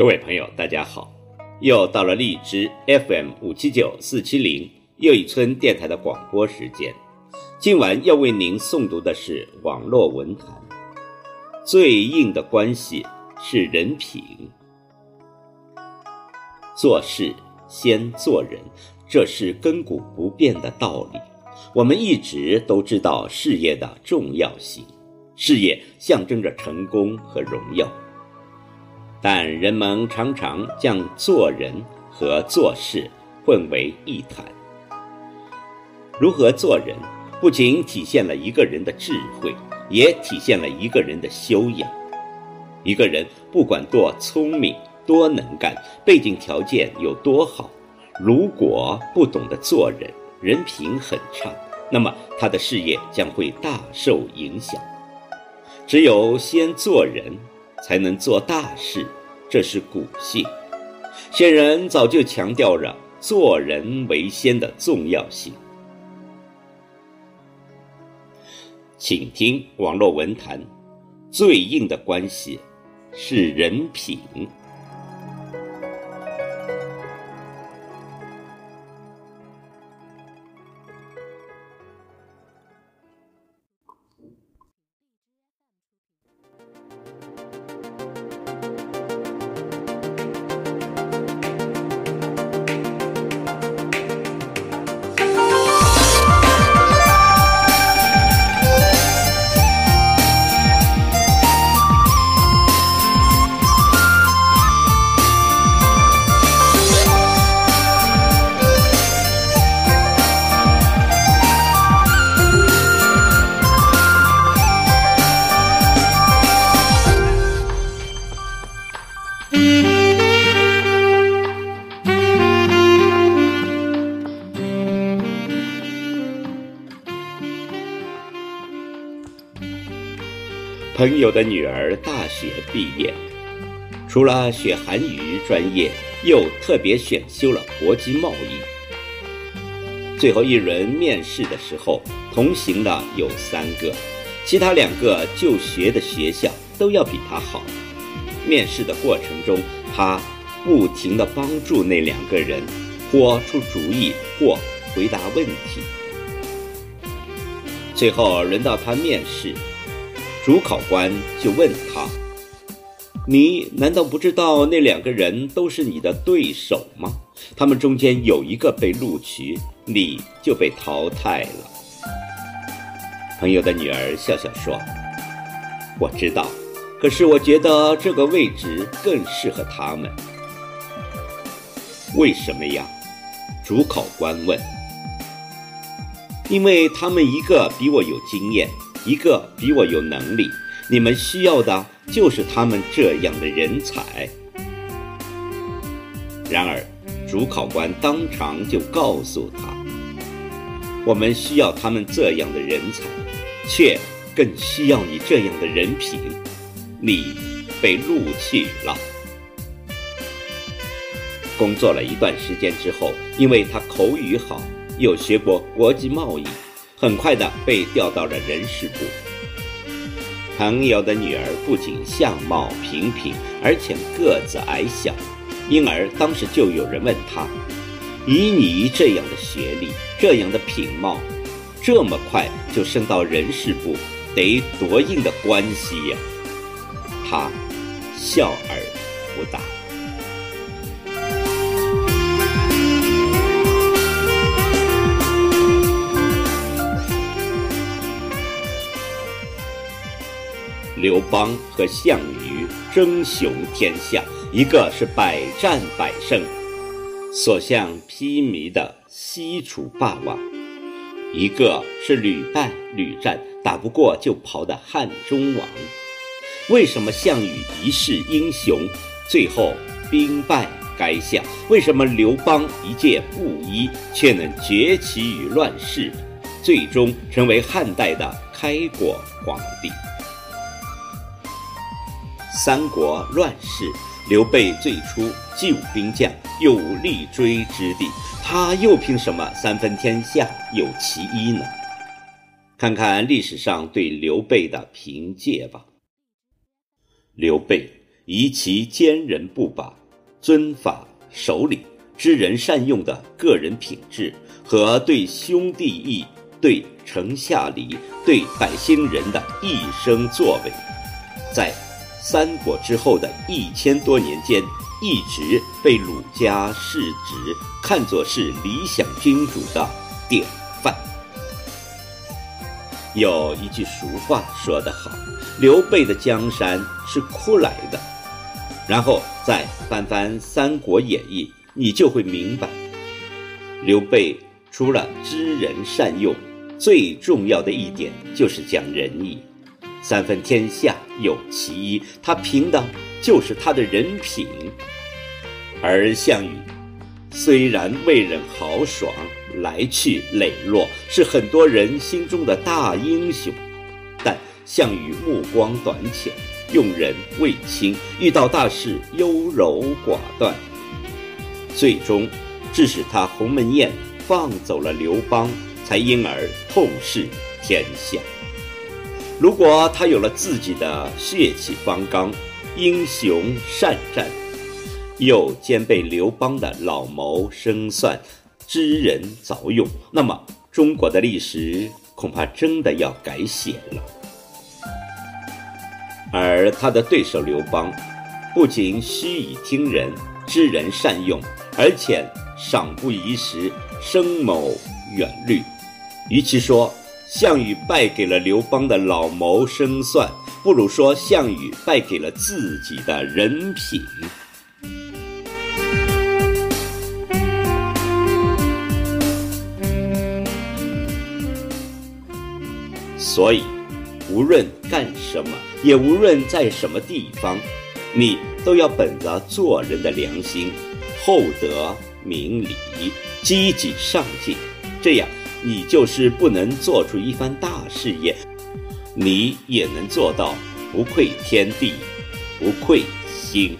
各位朋友，大家好！又到了荔枝 FM 五七九四七零又一村电台的广播时间。今晚要为您诵读的是网络文坛。最硬的关系是人品。做事先做人，这是亘古不变的道理。我们一直都知道事业的重要性，事业象征着成功和荣耀。但人们常常将做人和做事混为一谈。如何做人，不仅体现了一个人的智慧，也体现了一个人的修养。一个人不管多聪明、多能干，背景条件有多好，如果不懂得做人，人品很差，那么他的事业将会大受影响。只有先做人。才能做大事，这是古训。先人早就强调了做人为先的重要性。请听网络文坛，最硬的关系是人品。朋友的女儿大学毕业，除了学韩语专业，又特别选修了国际贸易。最后一轮面试的时候，同行的有三个，其他两个就学的学校都要比他好。面试的过程中，他不停地帮助那两个人，或出主意，或回答问题。最后轮到他面试。主考官就问他：“你难道不知道那两个人都是你的对手吗？他们中间有一个被录取，你就被淘汰了。”朋友的女儿笑笑说：“我知道，可是我觉得这个位置更适合他们。为什么呀？”主考官问。“因为他们一个比我有经验。”一个比我有能力，你们需要的就是他们这样的人才。然而，主考官当场就告诉他：“我们需要他们这样的人才，却更需要你这样的人品。你被录取了。”工作了一段时间之后，因为他口语好，又学过国际贸易。很快的被调到了人事部。朋友的女儿不仅相貌平平，而且个子矮小，因而当时就有人问他：“以你这样的学历，这样的品貌，这么快就升到人事部，得多硬的关系呀？”他笑而不答。刘邦和项羽争雄天下，一个是百战百胜、所向披靡的西楚霸王，一个是屡败屡战、打不过就跑的汉中王。为什么项羽一世英雄，最后兵败垓下？为什么刘邦一介布衣，却能崛起于乱世，最终成为汉代的开国皇帝？三国乱世，刘备最初既无兵将，又无立锥之地，他又凭什么三分天下有其一呢？看看历史上对刘备的评介吧。刘备以其坚韧不拔、尊法守礼、知人善用的个人品质和对兄弟义、对城下礼、对百姓人的一生作为，在三国之后的一千多年间，一直被儒家世职看作是理想君主的典范。有一句俗话说得好：“刘备的江山是哭来的。”然后再翻翻《三国演义》，你就会明白，刘备除了知人善用，最重要的一点就是讲仁义。三分天下有其一，他凭的就是他的人品。而项羽虽然为人豪爽。来去磊落，是很多人心中的大英雄，但项羽目光短浅，用人未清，遇到大事优柔寡断，最终致使他鸿门宴放走了刘邦，才因而痛失天下。如果他有了自己的血气方刚，英雄善战，又兼备刘邦的老谋深算。知人早用，那么中国的历史恐怕真的要改写了。而他的对手刘邦，不仅虚以听人、知人善用，而且赏不宜时、深谋远虑。与其说项羽败给了刘邦的老谋深算，不如说项羽败给了自己的人品。所以，无论干什么，也无论在什么地方，你都要本着做人的良心，厚德明理，积极上进。这样，你就是不能做出一番大事业，你也能做到不愧天地，不愧心。